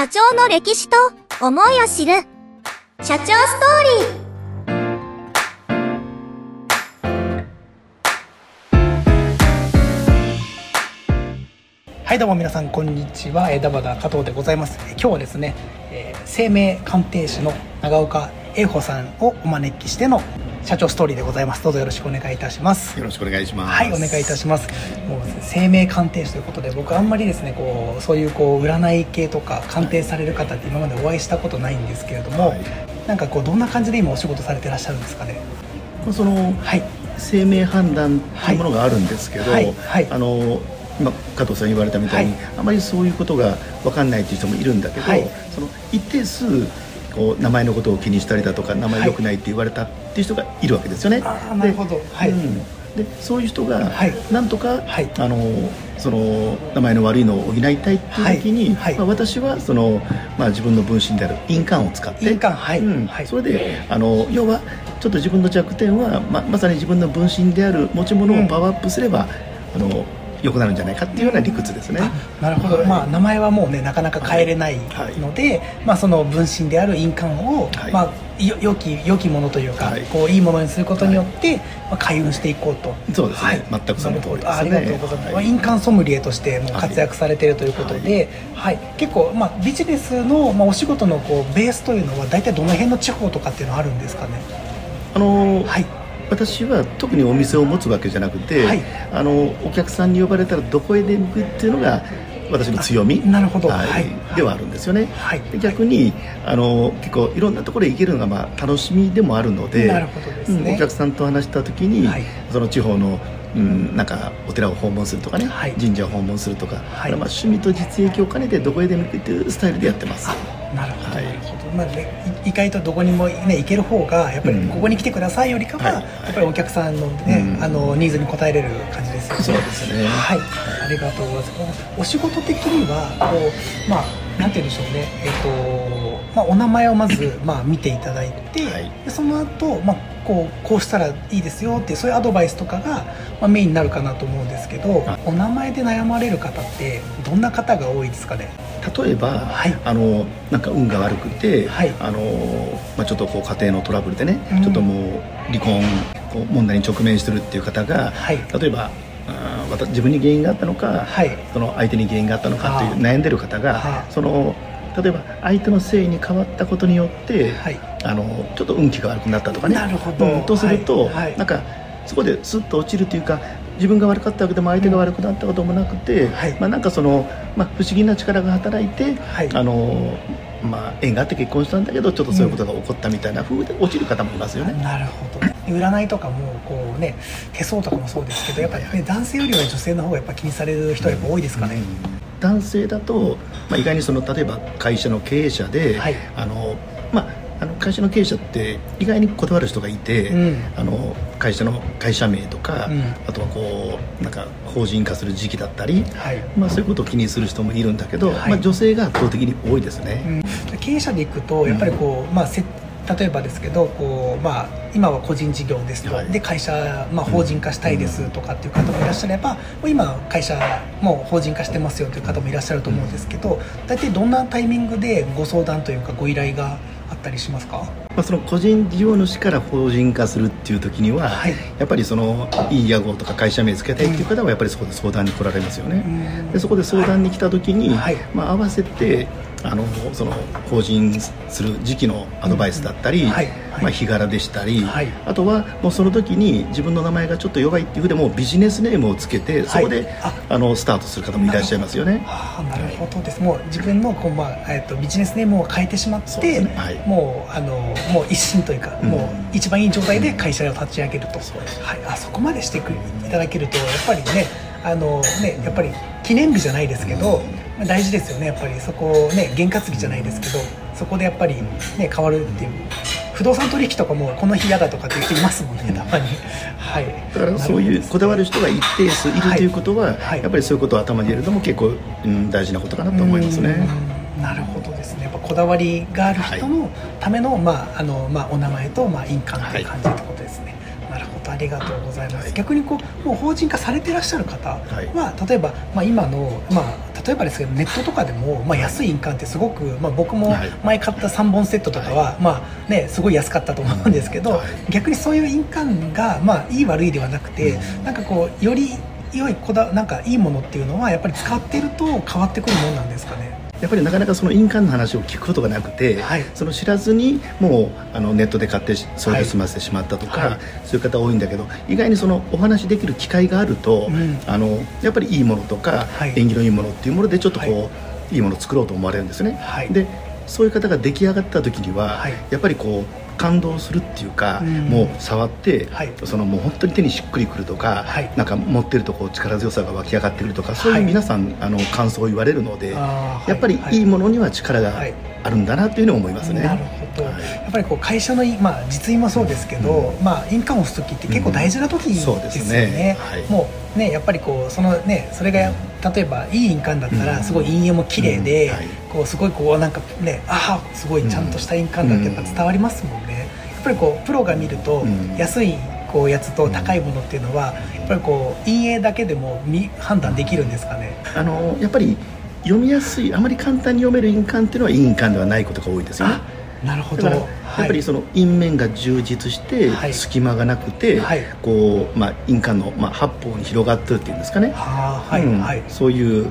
社長の歴史と思いを知る。社長ストーリー。はいどうも皆さんこんにちは。えーダバダ加藤でございます。今日はですね、えー生命鑑定士の長岡英穂さんをお招きしての社長ストーリーでございます。どうぞよろしくお願いいたします。よろしくお願いします。はいお願いいたします。もう生命鑑定士ということで僕あんまりですねこうそういうこう占い系とか鑑定される方って今までお会いしたことないんですけれども、はい。なんかこうどんな感じで今お仕事されてらっしゃるんですかね？まあそのはい。生命判断というものがあるんですけど、はい。はい。あの今加藤さん言われたみたいに、はい。あまりそういうことが分かんないという人もいるんだけど、はい。その一定数こう名前のことを気にしたりだとか名前良くないって言われたっていう人がいるわけですよね。あーなるほど。ではい。うん。でそういう人がはい。なんとか、はい。あのその名前の悪いのを補いたいっていう時に、はい。はい。まあ、私はその、まあ、自分の分身である印鑑を使って印鑑はい。うん。はい。それであの要はちょっと自分の弱点はままさに自分の分身である持ち物をパワーアップすれば、あの良くなるんじゃないかっていうような理屈ですね。あなるほど、はい。まあ、名前はもうねなかなか変えれないので、まあ、その分身である印鑑を、はい。まあ、よ良き良きものというか、はい。こういいものにすることによって、まあ、開運していこうと。そうですね。はい、全くその通りですね。あありがとうございます、はい。まあ印鑑ソムリエとしてもう活躍されているということで、はい。結構、まあ、ビジネスの、まあ、お仕事のこうベースというのは大体どの辺の地方とかっていうのはあるんですかね？あのはい私は特にお店を持つわけじゃなくて、はい。あのお客さんに呼ばれたらどこへでも行くっていうのが私の強み。なるほど。はい。はい。ではあるんですよね、はい。で逆にあの結構いろんなところへ行けるのがまあ楽しみでもあるのでなるほどですね。うんお客さんと話した時に、はい。その地方のうん、なんかお寺を訪問するとかね、はい。神社を訪問するとか、はい。まあ趣味と実益を兼ねてどこへでも行くっていうスタイルでやってます。あなるほど、はい。なるほど、まあ意外とどこにも、ね、行ける方がやっぱりうん。ここに来てくださいよりかは、はいはい。やっぱりお客さんの,、ねうん。あのニーズに応えれる感じですよね。そうですね。はい。ありがとうございます。お仕事的にはこうまあなんて言うんでしょうね。えっ、と、まあ、お名前をまず、まあ、見ていただいて、はい。でその後、まあこうこうしたらいいですよっていうそういうアドバイスとかが、まあ、メインになるかなと思うんですけどはいお名前で悩まれる方ってどんな方が多いですかね？例えば、はい。あのなんか運が悪くて、はい。あのまあ、ちょっとこう家庭のトラブルでね、うん。ちょっともう離婚こう問題に直面してるっていう方が、はい。例えば自分に原因があったのか、はい。その相手に原因があったのかという悩んでる方が、はあその例えば相手のせいに変わったことによって、はい。あのちょっと運気が悪くなったとかね。なるほど。うんとすると、はい。はい。なんかそこでスッと落ちるというか自分が悪かったわけでも相手が悪くなったこともなくて、はい。まあ、なんかその、まあ、不思議な力が働いて、はい。あのまあ、縁があって結婚したんだけどちょっとそういうことが起こったみたいな風で落ちる方もいますよね。なるほど占いとかもこうね手相とかもそうですけどやっぱりね男性よりは女性の方がやっぱ気にされる人はやっぱ多いですかね、男性だと、まあ、意外にその例えば会社の経営者で、はい。あのまああの会社の経営者って意外にこだわる人がいて、うん。あの会社の会社名とか、うん。あとはこうなんか法人化する時期だったり、はい。まあ、そういうことを気にする人もいるんだけど、はい。まあ、女性が圧倒的に多いですね。うん。経営者でいくとやっぱりこう、まあ、せ例えばですけどこう、まあ、今は個人事業ですと、はい。で会社、まあ、法人化したいですとかっていう方もいらっしゃれば、もう今会社もう法人化してますよという方もいらっしゃると思うんですけど大体どんなタイミングでご相談というかご依頼があったりしますか？まあ、その個人事業主から法人化するっていう時には、はい。やっぱりそのいい屋号とか会社名つけたいっていう方はやっぱりそこで相談に来られますよね、うん。でそこで相談に来た時に、はい。まあ、合わせてあのその法人する時期のアドバイスだったり、まあ、日柄でしたり、はい。あとはもうその時に自分の名前がちょっと弱いっていうふうでもうビジネスネームをつけてそこで、あ。あのスタートする方もいらっしゃいますよね。ああなるほど。です、もう自分のこう、まあえっとビジネスネームを変えてしまって、もうあのもう一新というか、うん。もう一番いい状態で会社を立ち上げると、はい、あそこまでしてくいただけるとやっぱりねあのねやっぱり記念日じゃないですけど、まあ大事ですよね。やっぱり。そこをね験担ぎじゃないですけどそこでやっぱりね変わるっていう。不動産取引とかもこの日嫌だとかっていう人いますもんねたまに。はい。だからそういうこだわる人が一定数いるということは、はい。やっぱりそういうことを頭に入れるのも結構、うん、大事なことかなと思いますね。うん。なるほどですね。やっぱこだわりがある人のための,、まああのまあ、お名前と、まあ、印鑑という感じってことですね、りがとうございます、はい。逆にこうもう法人化されてらっしゃる方は、はい。例えば、まあ、今の、まあ、例えばですけどネットとかでも、まあ、安い印鑑ってすごく、まあ、僕もはい。前買った3本セットとかは、まあね、すごい安かったと思うんですけど、はい。逆にそういう印鑑が、まあ、いい悪いではなくて、うん。なんかこうより良いこだなんかいいものっていうのはやっぱり使ってると変わってくるもんなんですかね？やっぱりなかなかその印鑑の話を聞くことがなくて、はい。その知らずにもうあのネットで買ってそれで済ませてしまったとか、はい。そういう方多いんだけど意外にそのお話できる機会があると、うん。あのやっぱりいいものとか、はい。縁起のいいものっていうものでちょっとこう、はい。い、いものを作ろうと思われるんですね、はい。でそういう方が出来上がった時には、はい。やっぱりこう感動するっていうか、うん。もう触って、はい。そのもう本当に手にしっくりくるとか、はい。なんか持ってるとこう力強さが湧き上がってくるとかそういうはい皆さん、あの感想を言われるので、やっぱりはいいいものには力がはい。あるんだなというのを思いますね。なるほど、はい。やっぱりこう会社のい、まあ、実印もそうですけど、まあ、印鑑を押す時って結構大事な時ですよそうですね。うねやっぱりこうそのねそれが例えばいい印鑑だったらうん。すごい陰影も綺麗で、こうすごいこうなんかねああすごいちゃんとした印鑑だってやっぱ伝わりますもんね、やっぱりこうプロが見ると、うん。安いこうやつと高いものっていうのは、やっぱりこう陰影だけでも見判断できるんですかね？あのやっぱり読みやすいあまり簡単に読める印鑑っていうのは印鑑ではないことが多いですよね。なるほどやっぱりその印面が充実してはい。隙間がなくて、はい。こうまあ印鑑のまあ八方に広がってるっていうんですかね。はい、うん。はい。そういう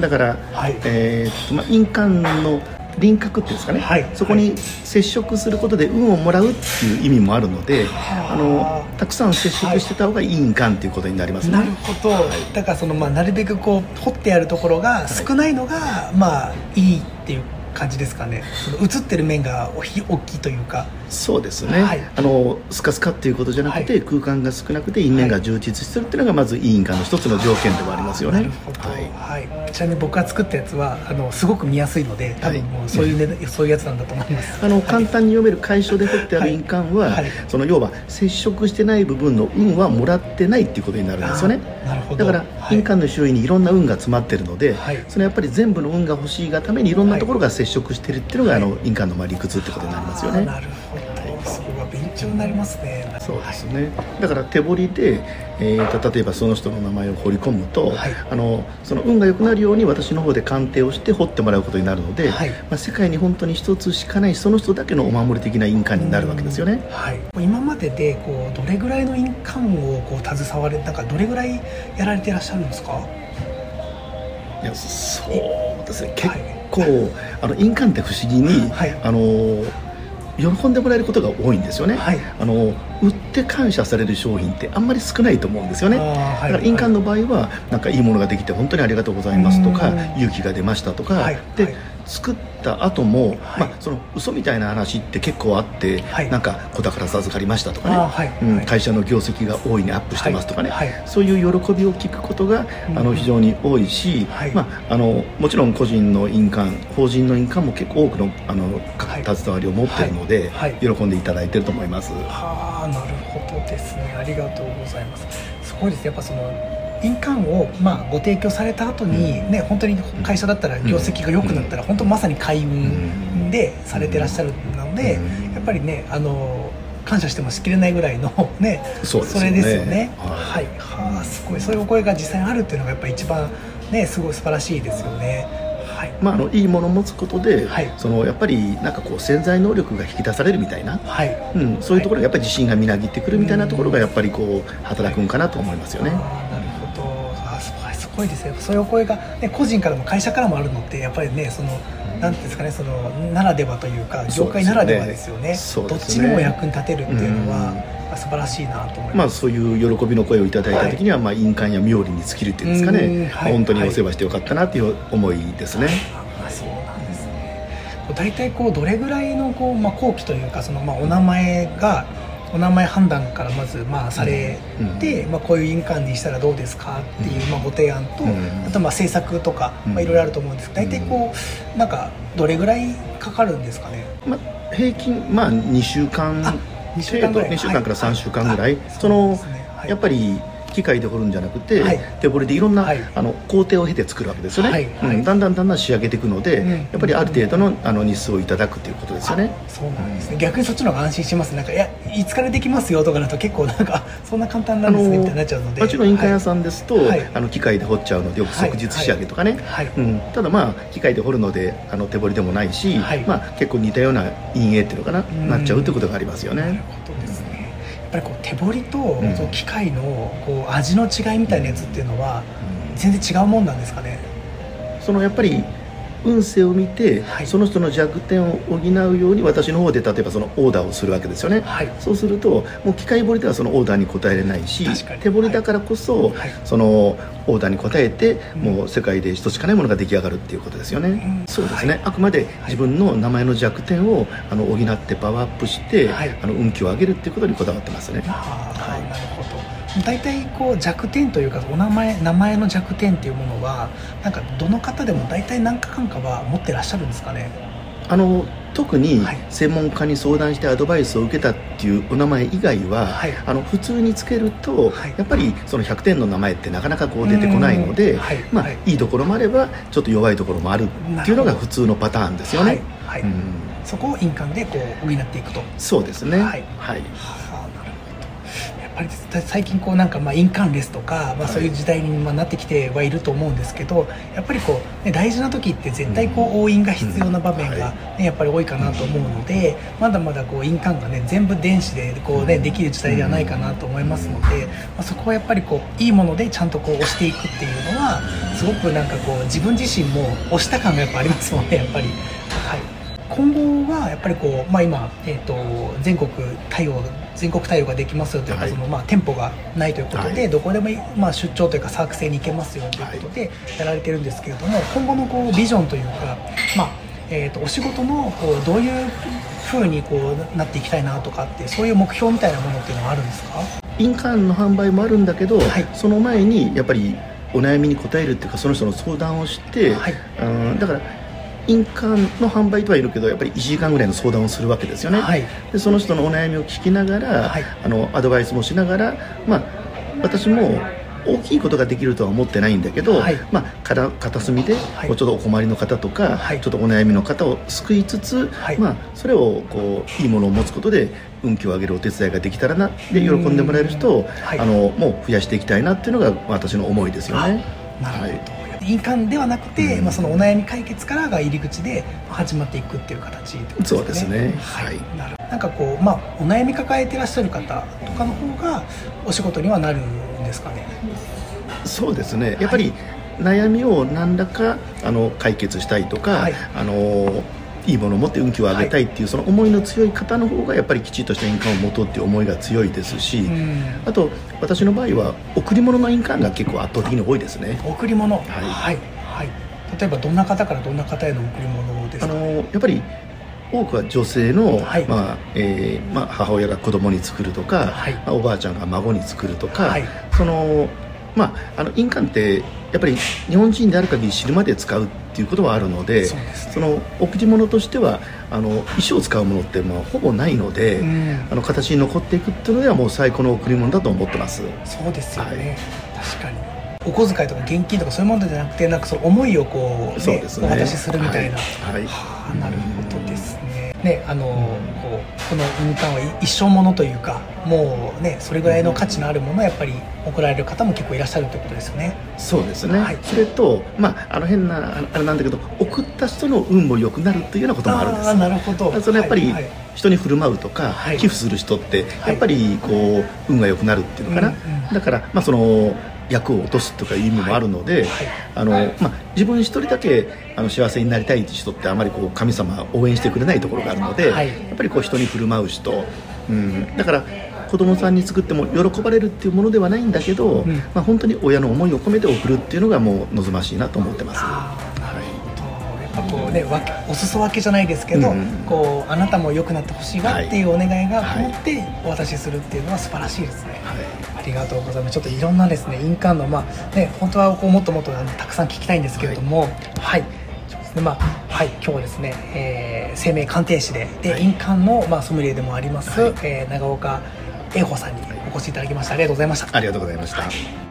だから、はい。えーっとまあ印鑑の輪郭っていうんですかね、はい。そこに接触することで運をもらうっていう意味もあるので、はあ。あのたくさん接触してた方がいい印鑑っていうことになりますね。なるほど、だからそのまあなるべくこう掘ってあるところが少ないのがまあいいっていう感じですかね。映ってる面がおひ大きいというか。そうですね、はい。あのスカスカっていうことじゃなくて、はい。空間が少なくて印面が充実してるっていうのがまずいい印鑑の一つの条件ではありますよね。はい。はい。ちなみに僕が作ったやつはあのすごく見やすいので多分もうそういう、ねそういうやつなんだと思います。あの簡単に読める楷書で彫ってある印鑑は、その要は接触してない部分の運はもらってないっていうことになるんですよね。なるほど。だからはい。印鑑の周囲にいろんな運が詰まってるので、はい。そのやっぱり全部の運が欲しいがためにいろんなところが接触してるっていうのが、はい。あの印鑑のまあ理屈ってことになりますよね。なるほど。そこが勉強になりますね。そうですね、だから手彫りで、えーと例えばその人の名前を彫り込むと、はい。あのその運が良くなるように私の方で鑑定をして彫ってもらうことになるので、はい。まあ、世界に本当に一つしかないその人だけのお守り的な印鑑になるわけですよね。はい、今まででこうどれぐらいの印鑑をこう携われなんかどれぐらいやられてらっしゃるんですか？いやそうですね。結はい構、あの印鑑って不思議に、はい。あの喜んでもらえることが多いんですよね、はい。あの売って感謝される商品ってあんまり少ないと思うんですよね。はい。だから印鑑の場合はなんかいいものができて本当にありがとうございますとかうん。勇気が出ましたとか、はい。で、はい作った後も、はい。まあ、その嘘みたいな話って結構あって、はい。なんか子宝授かりましたとかね、はい。うんはい。会社の業績が大いにアップしてますとかね、そういう喜びを聞くことが、うん。あの非常に多いし、はい。まあ、あのもちろん個人の印鑑法人の印鑑も結構多くのあのはい。携わりを持っているので、喜んでいただいてると思います。はあなるほどですね。ありがとうございます。すごいです。ねやっぱその印鑑を、まあ、ご提供された後に、ね本当に会社だったら業績が良くなったら、本当まさに開運でされてらっしゃるので、うん。やっぱりねあの感謝してもしきれないぐらいのねそうですよね。れですよね。ははい。い、はあすごい。そういうお声が実際にあるっていうのがやっぱ一番ねすごい素晴らしいですよね。はい。まあ、あのいいものを持つことで、はい。そのやっぱりなんかこう潜在能力が引き出されるみたいな、はい。うん、そういうところがやっぱり自信がみなぎってくるみたいなところがやっぱりこう働くんかなと思いますよね。あーなるほどあすごいすごいですねそういうお声が、ね、個人からも会社からもあるのってやっぱりねそのなんていうんですかねそのならではというか業界ならではですよね。そうどっちにも役に立てるっていうのは、うん。まあ素晴らしいなと思いまあ、ます、そういう喜びの声をいただいた時には、まあ、印鑑や冥利に尽きるっていうんですかね、うんはい。本当にお世話してよかったなっていう思いですね。あそうなんですね。大体こうどれぐらいのこう、まあ、後期というかその、まあ、お名前がお名前判断からまずまあされて、まあ、こういう印鑑にしたらどうですかっていう、まあ、ご提案と、うん。あとまあ制作とか、いろいろあると思うんです。けど大体こうなんかどれぐらいかかるんですかね？まあ、平均、まあ、2週間あ2週間ぐらい。2週間から3週間ぐらい、はい。そのね。はい。やっぱり機械で掘るんじゃなくて、はい。手掘りでいろんな、はい。あの工程を経て作るわけですよね、はい。はい。うん。だんだんだんだん仕上げていくので、うん。やっぱりある程度のあの日数をいただくということですよね。そうなんですね。逆にそっちの方が安心します。なんかいやいつからできますよとかだと結構なんかあそんな簡単なんですねみたいになっちゃうので。もちろん印鑑屋さんですと、はい。あの機械で掘っちゃうのでよく即日仕上げとかね、はい。うん、ただまあ機械で掘るのであの手彫りでもないし、はい。まあ、結構似たような陰影っていうのかな、ん。なっちゃうということがありますよなるねほどですねぱりこう手彫りと、ん。その機械のこう味の違いみたいなやつっていうのは全然違うもんなんですかね？そのやっぱり運勢を見て、はい。その人の弱点を補うように私の方で例えばそのオーダーをするわけですよね、はい。そうするともう機械彫りではそのオーダーに応えれないし手彫りだからこそ、はい。そのオーダーに応えて、うん。もう世界で一つしかないものが出来上がるっていうことですよね、ん。そうですね、あくまで自分の名前の弱点をあの補ってパワーアップして、はい。あの運気を上げるっていうことにこだわってますね。ああなるほど大体こう弱点というかお名前名前の弱点っていうものはなんかどの方でも大体何かかんかは持ってらっしゃるんですかね？あの特にはい。専門家に相談してアドバイスを受けたっていうお名前以外は、はい。あの普通につけると、はい。やっぱりその100点の名前ってなかなかこう出てこないので、うん。はい。まあはい。いいところもあればちょっと弱いところもあるっていうのが普通のパターンですよね。うん。そこを印鑑でこう補っていくと。そうですね。はい。はいぱり最近こうなんかまあ印鑑レスとか、まあ、そういう時代にまあなってきてはいると思うんですけどやっぱりこう、ね、大事な時って絶対こう押印が必要な場面が、ね、やっぱり多いかなと思うのでまだまだこう印鑑がね全部電子でこう、ね、できる時代ではないかなと思いますので、まあ、そこはやっぱりこういいものでちゃんとこう押していくっていうのはすごくなんかこう自分自身も押した感がやっぱありますもんねやっぱり。はい今後はやっぱりこう、まあ、今、えー、と全国対応全国対応ができますよというか、はい。そのまあ、店舗がないということで、はい。どこでもい、まあ、出張というかサーク制に行けますよということでやられてるんですけれども、今後のこうビジョンというか、まあえー、とお仕事のこうどういうふうにこうなっていきたいなとかってそういう目標みたいなものっていうのはあるんですか？印鑑の販売もあるんだけど、はい。その前にやっぱりお悩みに答えるっていうかその人の相談をして、はい。うんだから印鑑の販売とはいるけどやっぱり1時間ぐらいの相談をするわけですよね、はい。でその人のお悩みを聞きながら、はい。あのアドバイスもしながら、まあ、私も大きいことができるとは思ってないんだけど、はい。まあ、から片隅で、はうちょっとお困りの方とか、はい。ちょっとお悩みの方を救いつつ、はい。まあ、それをこういいものを持つことで運気を上げるお手伝いができたらなで喜んでもらえる人を、はい。あのもう増やしていきたいなっていうのが私の思いですよね。なるほど、はい印鑑ではなくて、うん。まあ、そのお悩み解決からが入り口で始まっていくっていう形ってことそうですね。はい、はい。なるなんかこう、まあ、お悩み抱えてらっしゃる方とかの方がお仕事にはなるんですかね？そうですね。やっぱり悩みを何らかあの解決したいとか、はい。あのいいものを持って運気を上げたいっていう、その思いの強い方の方がやっぱりきちっとした印鑑を持とうっていう思いが強いですし、うん。あと私の場合は贈り物の印鑑が結構圧倒的に多いですね。贈り物。い。はい、はい。例えばどんな方からどんな方への贈り物ですか？あのやっぱり多くは女性の、はい。まあえーまあ、母親が子供に作るとか、はい。まあおばあちゃんが孫に作るとか、はい。そのまあ、あの印鑑ってやっぱり日本人である限り死ぬまで使うっていうことはあるのでそね。その贈り物としてはあの一生使うものってまあほぼないので、うん。あの形に残っていくっていうのではもう最高の贈り物だと思ってます。そうですよね、確かに。お小遣いとか現金とかそういうものじゃなくてなんかその思いをこう,、そうですね。お渡しするみたいな、はい。はい。はあなるほどですねねあの、こうこの印鑑は一生ものというかもうねそれぐらいの価値のあるものをやっぱり贈られる方も結構いらっしゃるということですよね。そうですね、はい。それと、まあ、あの変なああれなんだけど送った人の運も良くなるというようなこともあるんです。ああなるほど。そのやっぱり人に振る舞うとか、はい。寄付する人ってはい。やっぱりこう運が良くなるっていうのかな、うんうん。だから、まあ、その役を落とすとかいう意味もあるので、はい。あのまあ、自分一人だけあの幸せになりたい人ってあまりこう神様は応援してくれないところがあるので、はい。やっぱりこう人に振る舞う人、うん、だから子供さんに作っても喜ばれるっていうものではないんだけど、うん。まあ、本当に親の思いを込めて送るっていうのがもう望ましいなと思ってます。こうねわけお裾分けじゃないですけど、うんこうあなたも良くなってほしいわっていうお願いがはい。持ってお渡しするっていうのは素晴らしいですね、はい。ありがとうございます。ちょっといろんなですね印鑑のまあね本当はこうもっともっとたくさん聞きたいんですけれどもはい、そうですね。まあはい。今日はですね、えー生命鑑定士でで、はい。印鑑のまあソムリエでもあります、はい。えー長岡英穂さんにお越しいただきました。ありがとうございました。ありがとうございました